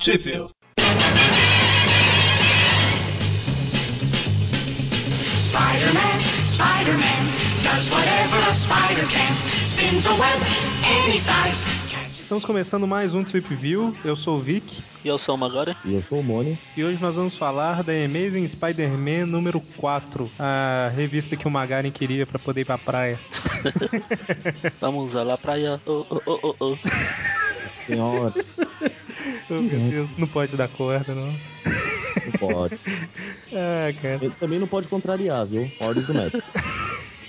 Tripville. Spider-Man, Spider-Man, does whatever a spider can. Spins a web any size. Estamos começando mais um Trip View. Eu sou o Vic E eu sou o Magari. E eu sou o Mônio. e hoje nós vamos falar da Amazing Spider-Man número 4, a revista que o Magaren queria pra poder ir pra praia. Vamos lá, praia. Oh, oh, oh, oh, oh. Senhora, Oh, meu Deus, não pode dar corda, não. não pode. Ah, cara. Ele também não pode contrariar, viu? Ordens do médico.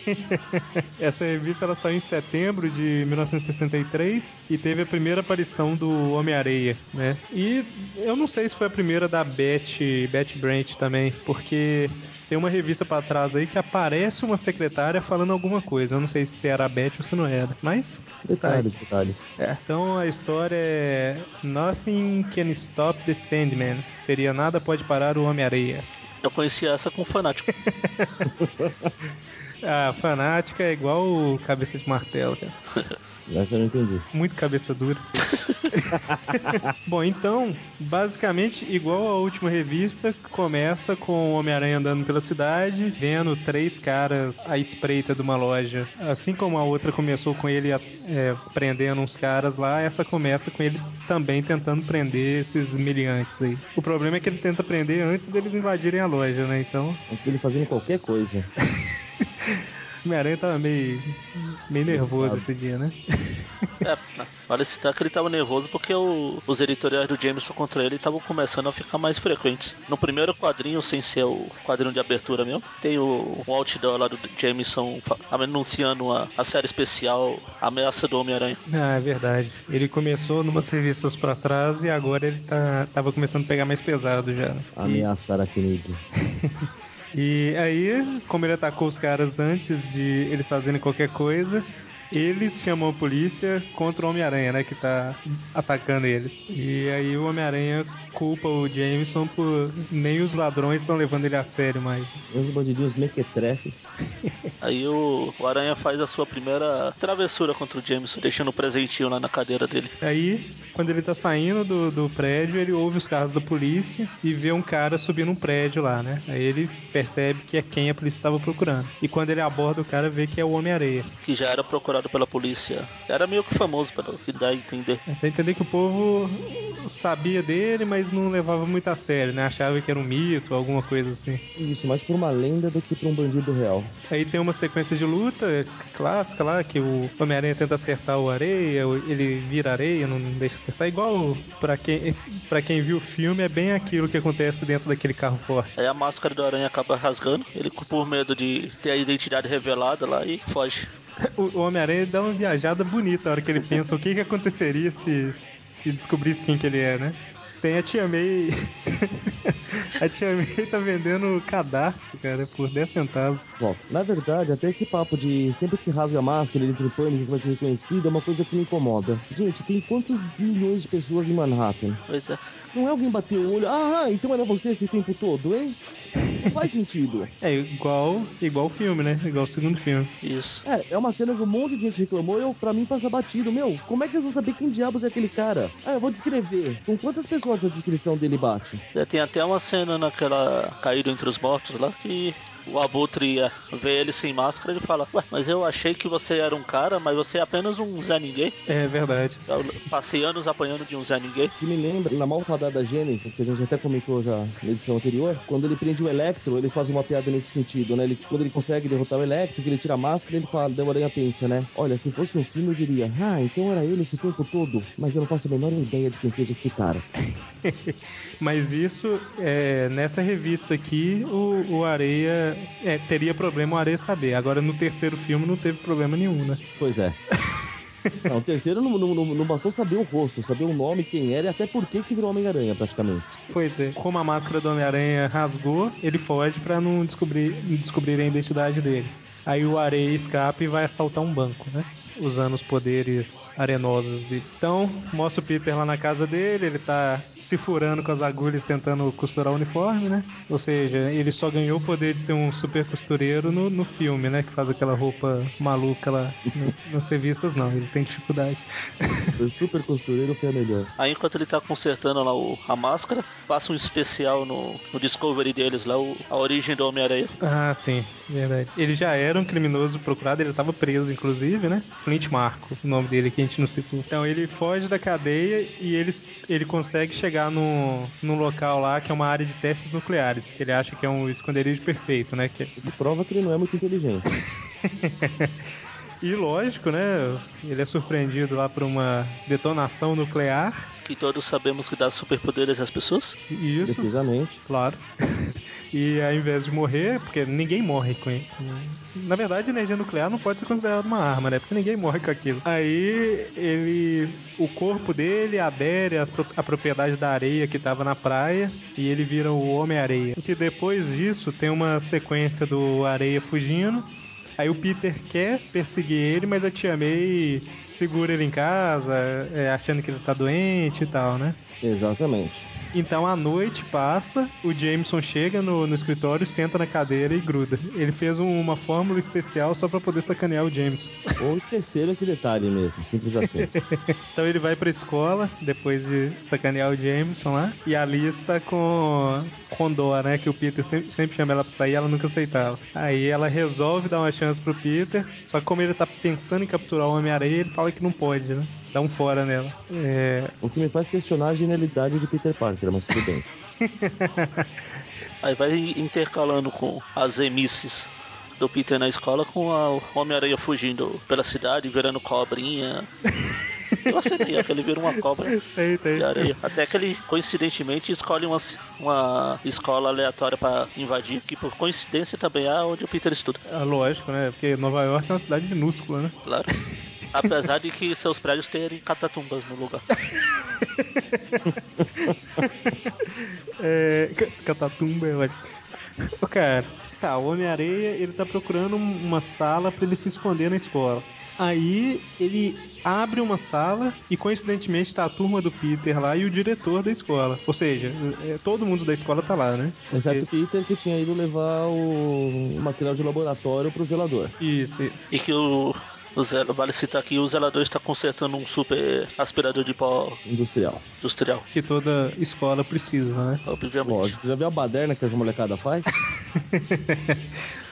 Essa revista ela saiu em setembro de 1963 e teve a primeira aparição do Homem-Areia, né? E eu não sei se foi a primeira da Beth, Beth Brant também, porque tem uma revista pra trás aí que aparece uma secretária falando alguma coisa. Eu não sei se era a Beth ou se não era, mas Detalhes, detalhes. é. Então a história é Nothing Can Stop the Sandman. Seria nada pode parar o Homem-Areia. Eu conheci essa com um fanático. A fanática é igual o cabeça de martelo, cara. Essa eu não entendi. Muito cabeça dura. Bom, então, basicamente, igual a última revista, começa com o Homem-Aranha andando pela cidade, vendo três caras à espreita de uma loja. Assim como a outra começou com ele é, prendendo uns caras lá, essa começa com ele também tentando prender esses miliantes aí. O problema é que ele tenta prender antes deles invadirem a loja, né? Então, Ele fazendo qualquer coisa. Homem-Aranha tava meio, meio nervoso esse dia, né? É, vale citar que ele tava nervoso porque o- os editoriais do Jameson contra ele estavam começando a ficar mais frequentes. No primeiro quadrinho, sem ser o quadrinho de abertura mesmo, tem o, o outdoor lá do Jameson anunciando a, a série especial Ameaça do Homem-Aranha. Ah, é verdade. Ele começou numas revistas pra trás e agora ele tá, tava começando a pegar mais pesado já. Ameaçar a Kennedy. E aí, como ele atacou os caras antes de eles fazerem qualquer coisa, eles chamam a polícia contra o Homem-Aranha, né? Que tá atacando eles. E aí o Homem-Aranha culpa o Jameson por nem os ladrões estão levando ele a sério mais. Uns bandidinhos mequetrefes. Aí o, o Aranha faz a sua primeira travessura contra o Jameson, deixando o presentinho lá na cadeira dele. Aí, quando ele tá saindo do, do prédio, ele ouve os carros da polícia e vê um cara subindo um prédio lá, né? Aí ele percebe que é quem a polícia estava procurando. E quando ele aborda o cara, vê que é o Homem-Areia. que já era procurado pela polícia. Era meio que famoso, pelo que dá a entender. Até entender que o povo sabia dele, mas não levava muito a sério, né? Achava que era um mito, alguma coisa assim. Isso, mais por uma lenda do que por um bandido real. Aí tem uma sequência de luta clássica lá, que o Homem-Aranha tenta acertar o areia, ele vira areia, não deixa acertar. Igual pra quem, pra quem viu o filme, é bem aquilo que acontece dentro daquele carro forte. Aí a máscara do aranha acaba rasgando, ele por medo de ter a identidade revelada lá e foge. O, Homem-Aranha dá uma viajada bonita na hora que ele pensa o que, que aconteceria se, se descobrisse quem que ele é, né? Tem a Tia May. a Tia May tá vendendo cadarço, cara, por 10 centavos. Bom, na verdade, até esse papo de sempre que rasga a máscara, ele entra em pânico que vai ser reconhecido, é uma coisa que me incomoda. Gente, tem quantos milhões de pessoas em Manhattan? Pois é. Não é alguém bater o olho, ah, então era você esse tempo todo, hein? Não faz sentido. É igual, igual o filme, né? Igual o segundo filme. Isso. É, é uma cena que um monte de gente reclamou e eu, pra mim passa batido. Meu, como é que vocês vão saber quem diabos é aquele cara? Ah, eu vou descrever. Com quantas pessoas a descrição dele bate? É, Tem até uma cena naquela caído entre os mortos lá que o Abutre vê ele sem máscara e ele fala: Ué, mas eu achei que você era um cara, mas você é apenas um Zé Ninguém. É verdade. Eu passei anos apanhando de um Zé Ninguém. Que me lembra, na malfadada Gênesis, que a gente até comentou já na edição anterior, quando ele prende o Electro, eles fazem uma piada nesse sentido, né? Ele, quando ele consegue derrotar o Electro, que ele tira a máscara, ele fala, o Aranha pensa, né? Olha, se fosse um filme, eu diria, ah, então era ele esse tempo todo, mas eu não faço a menor ideia de quem seja esse cara. Mas isso, é, nessa revista aqui, o, o Areia é, teria problema o Areia saber. Agora no terceiro filme não teve problema nenhum, né? Pois é. Não, o terceiro não, não, não, bastou saber o rosto, saber o nome, quem era e até por que que virou Homem-Aranha, praticamente. Pois é. Como a máscara do Homem-Aranha rasgou, ele foge pra não descobrir, descobrir a identidade dele. Aí o Areia escapa e vai assaltar um banco, né? Usando os poderes arenosos dele. Então, mostra o Peter lá na casa dele, ele tá se furando com as agulhas tentando costurar o uniforme, né? Ou seja, ele só ganhou o poder de ser um super costureiro no, no filme, né? Que faz aquela roupa maluca lá no, nas revistas, não. Ele tem dificuldade. O super costureiro foi a melhor. Aí enquanto ele tá consertando lá o- a máscara, passa um especial no, no Discovery deles lá, o- a origem do Homem-Aranha. Ah, sim, verdade. Ele já era um criminoso procurado, ele tava preso, inclusive, né? Flint Marco, o nome dele que a gente não citou. Então ele foge da cadeia e ele, ele consegue chegar no, num local lá que é uma área de testes nucleares, que ele acha que é um esconderijo perfeito, né? Que, que prova que ele não é muito inteligente. e lógico, né? Ele é surpreendido lá por uma detonação nuclear. Que todos sabemos que dá superpoderes às pessoas. E isso, Precisamente. claro. E ao invés de morrer, porque ninguém morre com, com- Na verdade, energia nuclear não pode ser considerada uma arma, né? Porque ninguém morre com aquilo. Aí ele. O corpo dele adere às à propriedade da areia que tava na praia e ele vira o Homem-Areia. Que depois disso tem uma sequência do areia fugindo. Aí o Peter quer perseguir ele, mas a tia May segura ele em casa, é, achando que ele tá doente e tal, né? Exatamente. Então a noite passa, o Jameson chega no, no escritório, senta na cadeira e gruda. Ele fez um- uma fórmula especial só pra poder sacanear o Jameson. Ou esqueceram esse detalhe mesmo, simples assim. Então ele vai pra escola, depois de sacanear o Jameson lá, e a Liz tá com, com dó, né? Que o Peter sempre, sempre chama ela pra sair ela nunca aceitava. Aí ela resolve dar uma chance pro Peter, só que como ele tá pensando em capturar o Homem-Aranha, ele fala que não pode, né? Dá um fora nela. É, O que me faz questionar a genialidade de Peter Parker, mas tudo bem. Aí vai intercalando com as emisses do Peter na escola com a o Homem-Aranha fugindo pela cidade, virando cobrinha. Eu acenei que ele vira uma cobra tem, tem. de areia. Até que ele, coincidentemente, escolhe uma, uma escola aleatória pra invadir, que por coincidência também é onde o Peter estuda, Ah, lógico, né? Porque Nova York é uma cidade minúscula, né? claro. Apesar de que seus prédios terem catatumbas no lugar. É. ca- Catatumba é ótimo. Ô, cara, tá, o Homem-Areia, ele tá procurando um- uma sala pra ele se esconder na escola. Aí ele abre uma sala e coincidentemente tá a turma do Peter lá e o diretor da escola. Ou seja, é, todo mundo da escola tá lá, né? Exceto o Peter que tinha ido levar o material de laboratório pro zelador. Isso, isso. E que o, o Zelo, vale citar que o zelador está consertando um super aspirador de pó Industrial. industrial. Que toda escola precisa, né? Obviamente. Lógico. Já viu a baderna que as molecada faz?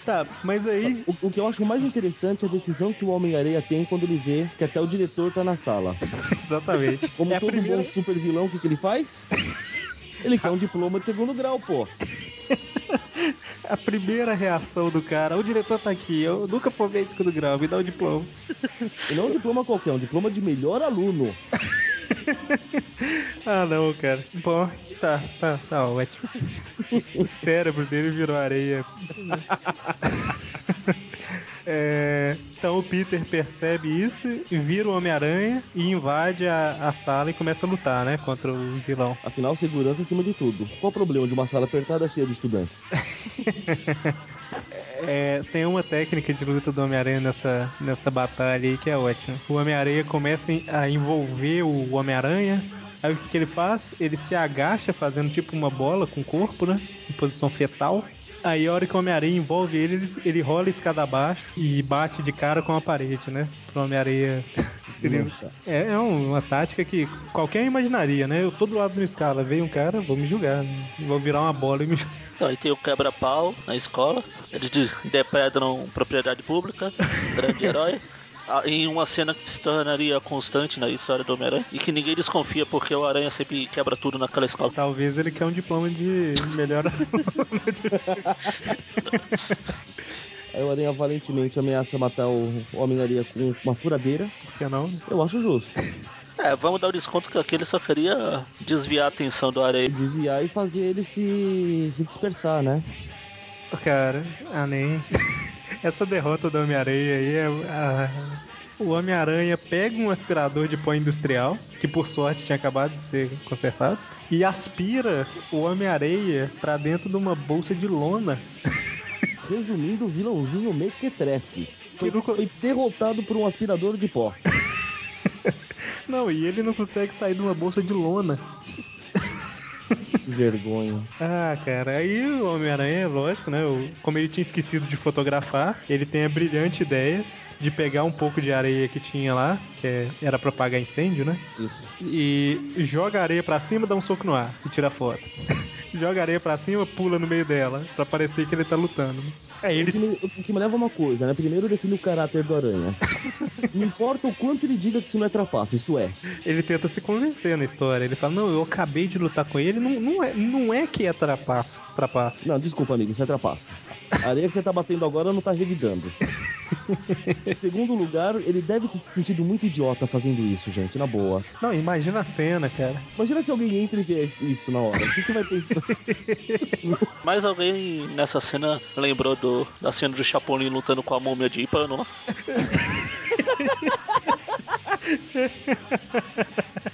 Tá, mas aí. O, o que eu acho mais interessante é a decisão que o Homem-Areia tem quando ele vê que até o diretor tá na sala. Exatamente. Como é todo primeira. bom super vilão, o que, que ele faz? Ele quer um diploma de segundo grau, pô. A primeira reação do cara, o diretor tá aqui, eu nunca formei em segundo grau, me dá o diploma. E não um diploma qualquer, um diploma de melhor aluno. Ah, não, cara. Bom, tá, tá, tá ótimo. O cérebro dele virou areia. É, então o Peter percebe isso vira o Homem-Aranha e invade a, a sala e começa a lutar, né? Contra o vilão. Afinal, segurança acima de tudo. Qual o problema de uma sala apertada cheia de estudantes? É, tem uma técnica de luta do Homem-Aranha nessa, nessa batalha aí que é ótima. O Homem-Aranha começa a envolver o Homem-Aranha. Aí o que, que ele faz? Ele se agacha fazendo tipo uma bola com o corpo, né? Em posição fetal. Aí a hora que o Homem-Aranha envolve ele, ele, ele rola a escada abaixo e bate de cara com a parede, né? Pro Homem-Aranha. É, é um- uma tática que qualquer imaginaria, né? Eu tô do lado de uma escala, veio um cara, vou me julgar, né? Vou virar uma bola e me julgar. Então, aí tem o quebra-pau na escola, eles de- depredam propriedade pública, grande herói. Ah, Em uma cena que se tornaria constante na história do Homem-Aranha e que ninguém desconfia porque o Aranha sempre quebra tudo naquela escola. Talvez ele quer um diploma de melhor. Aí o Aranha valentemente ameaça matar o Homem-Aranha com uma furadeira. Por que não? Eu acho justo. É, vamos dar o desconto que aquele só queria desviar a atenção do Aranha. Desviar e fazer ele se, se dispersar, né? Cara, ah, nem. Essa derrota do Homem-Aranha aí é. O Homem-Aranha pega um aspirador de pó industrial, que por sorte tinha acabado de ser consertado, e aspira o Homem-Areia pra dentro de uma bolsa de lona. Resumindo, o vilãozinho mequetrefe. Foi, não, foi derrotado por um aspirador de pó. não, e ele não consegue sair de uma bolsa de lona. Que vergonha. Ah, cara, aí o Homem-Aranha, lógico, né? Como ele tinha esquecido de fotografar, ele tem a brilhante ideia de pegar um pouco de areia que tinha lá, que é- era pra apagar incêndio, né? Isso. E joga a areia pra cima, dá um soco no ar e tira a foto. joga a areia pra cima, pula no meio dela, pra parecer que ele tá lutando. Né? Aí O ele. que, me, o que me leva a uma coisa, né? Primeiro define o caráter do aranha. Não importa o quanto ele diga que isso não é trapaça, isso é. ele tenta se convencer na história. Ele fala: Não, eu acabei de lutar com ele, não, não, é, não é que é trapaça. trapaça. Não, desculpa, amigo, isso é trapaça. A areia que você tá batendo agora não tá revidando. Em segundo lugar, ele deve ter se sentido muito idiota fazendo isso, gente, na boa. Não, imagina a cena, cara. Imagina se alguém entra e vê isso, na hora. O que você vai pensar? Mas alguém nessa cena lembrou do, da cena do Chapolin lutando com a múmia de pano lá?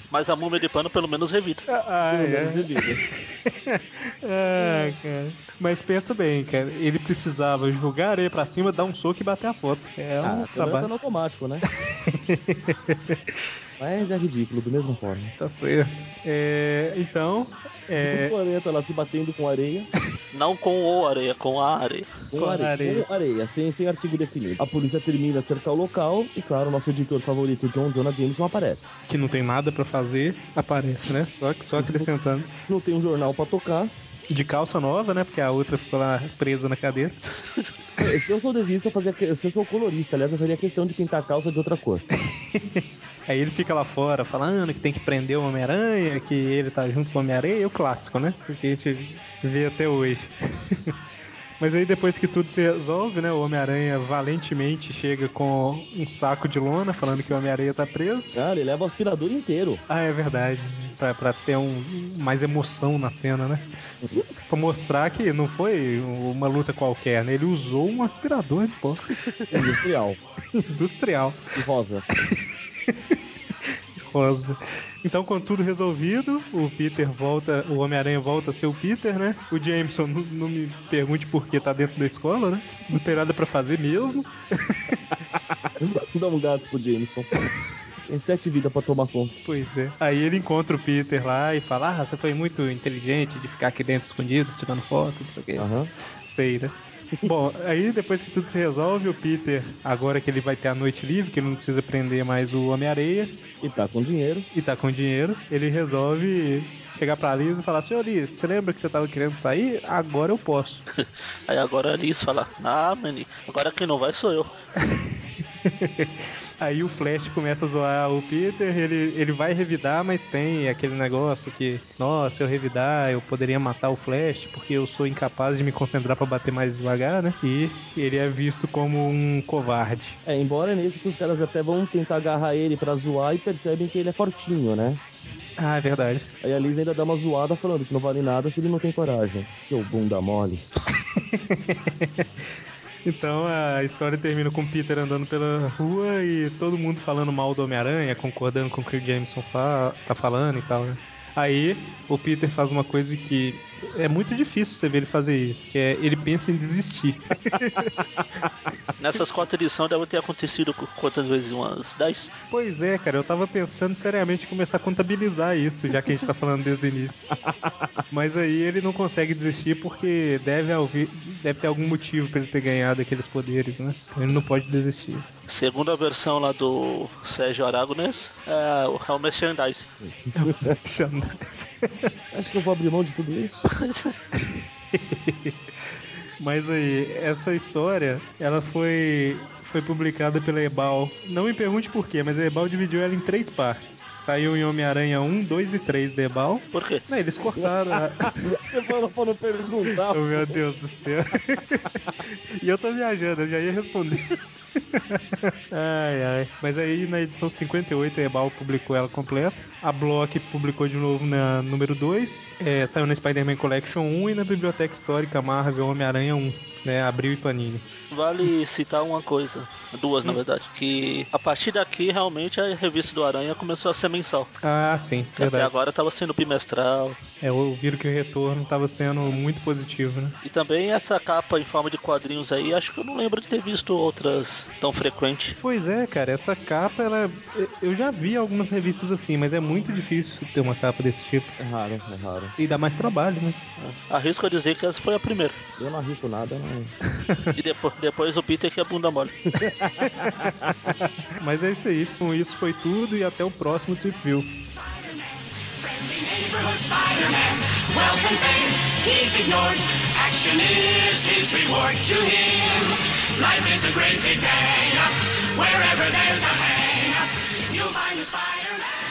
Mas a múmia de pano pelo menos revida. Ah, Pelo menos é. bebida. Ah, cara. Mas pensa bem, cara. Ele precisava jogar a areia pra cima, dar um soco e bater a foto. É um Ah, tá trabalho. automático, né? Mas é ridículo, da mesma forma. Tá certo. É, então, é, O tá lá se batendo com areia. Não com o areia, com a areia. Com, Com areia, areia. com areia, sem, sem artigo definido. A polícia termina de cercar o local e, claro, nosso editor favorito, John Jonah Jameson, aparece. que não tem nada pra fazer, aparece, né? Só, só acrescentando. Não tem um jornal pra tocar. De calça nova, né? Porque a outra ficou lá presa na cadeira. Se eu sou desista, eu fazia. que- Se eu sou colorista, aliás, eu faria questão de pintar a calça de outra cor. Aí ele fica lá fora falando que tem que prender o Homem-Aranha, que ele tá junto com o Homem-Aranha, e o clássico, né? Porque a gente vê até hoje. Mas aí depois que tudo se resolve, né? O Homem-Aranha valentemente chega com um saco de lona falando que o Homem-Aranha tá preso. Ah, ele leva o aspirador inteiro. Ah, é verdade. Pra, pra ter um, mais emoção na cena, né? Pra mostrar que não foi uma luta qualquer, né? Ele usou um aspirador de pó Industrial. industrial. E rosa. rosa. Então, com tudo resolvido, o Peter volta, o Homem-Aranha volta a ser o Peter, né? O Jameson, não, não me pergunte por que tá dentro da escola, né? Não tem nada pra fazer mesmo. Dá um gato pro Jameson. Tem sete vidas pra tomar conta. Pois é. Aí ele encontra o Peter lá e fala: Ah, você foi muito inteligente de ficar aqui dentro escondido, tirando foto, não sei o quê. Aham. Sei, né? Bom, aí depois que tudo se resolve, o Peter, agora que ele vai ter a noite livre, que ele não precisa prender mais o Homem-Areia, E tá com dinheiro. e tá com dinheiro, ele resolve chegar pra Liz e falar: Senhor Liz, você lembra que você tava querendo sair? Agora eu posso. Aí agora a Liz fala, ah, mani, agora quem não vai sou eu. Aí o Flash começa a zoar o Peter, ele, ele vai revidar, mas tem aquele negócio que, nossa, se eu revidar, eu poderia matar o Flash, porque eu sou incapaz de me concentrar pra bater mais devagar, né? E ele é visto como um covarde. É, embora é nesse que os caras até vão tentar agarrar ele pra zoar e percebem que ele é fortinho, né? Ah, é verdade. Aí a Liz ainda dá uma zoada falando que não vale nada se ele não tem coragem. Seu bunda mole. Então a história termina com Peter andando pela rua e todo mundo falando mal do Homem-Aranha, concordando com o que o Jameson fa tá falando e tal, né? Aí o Peter faz uma coisa que é muito difícil você ver ele fazer isso, que é ele pensa em desistir. Nessas quatro edições deve ter acontecido qu- quantas vezes? Umas 10? Pois é, cara, eu tava pensando seriamente em começar a contabilizar isso, já que a gente tá falando desde o início. Mas aí ele não consegue desistir porque deve, haver, deve ter algum motivo pra ele ter ganhado aqueles poderes, né? Então ele não pode desistir. Segundo a versão lá do Sérgio Aragonés, é o é o merchandise. Acho que eu vou abrir mão de tudo isso. Mas aí, essa história, ela foi, foi publicada pela Ebal. Não me pergunte por quê, mas a Ebal dividiu ela em três partes. Saiu em Homem-Aranha 1, 2 e 3 da Ebal. Por quê? Não, eles cortaram. a- Você falou pra não perguntar. Oh, meu Deus do céu. e eu tô viajando, eu já ia responder. ai, ai. Mas aí na edição 58 a Ebal publicou ela completa. A Block publicou de novo na número 2. É, saiu na Spider-Man Collection 1 e na Biblioteca Histórica Marvel Homem-Aranha 1. Né? Abril e Panini. Vale citar uma coisa, duas na verdade, que a partir daqui realmente a revista do Aranha começou a ser mensal. Ah, sim, Que até verdade. agora estava sendo bimestral. É, ouviram que o retorno estava sendo muito positivo, né? E também essa capa em forma de quadrinhos aí, acho que eu não lembro de ter visto outras tão frequente. Pois é, cara, essa capa, ela. Eu já vi algumas revistas assim, mas é muito difícil ter uma capa desse tipo. É raro, é raro. E dá mais trabalho, né? Arrisco a dizer que essa foi a primeira. Eu não arrisco nada, não. E depois, depois o Peter que é bunda mole. Mas é isso aí. Com isso foi tudo e até o próximo Trip View. Friendly neighborhood Spider-Man, wealth and fame, he's ignored. Action is his reward to him. Life is a great big hang-up. Wherever there's a hang-up, you'll find a Spider-Man.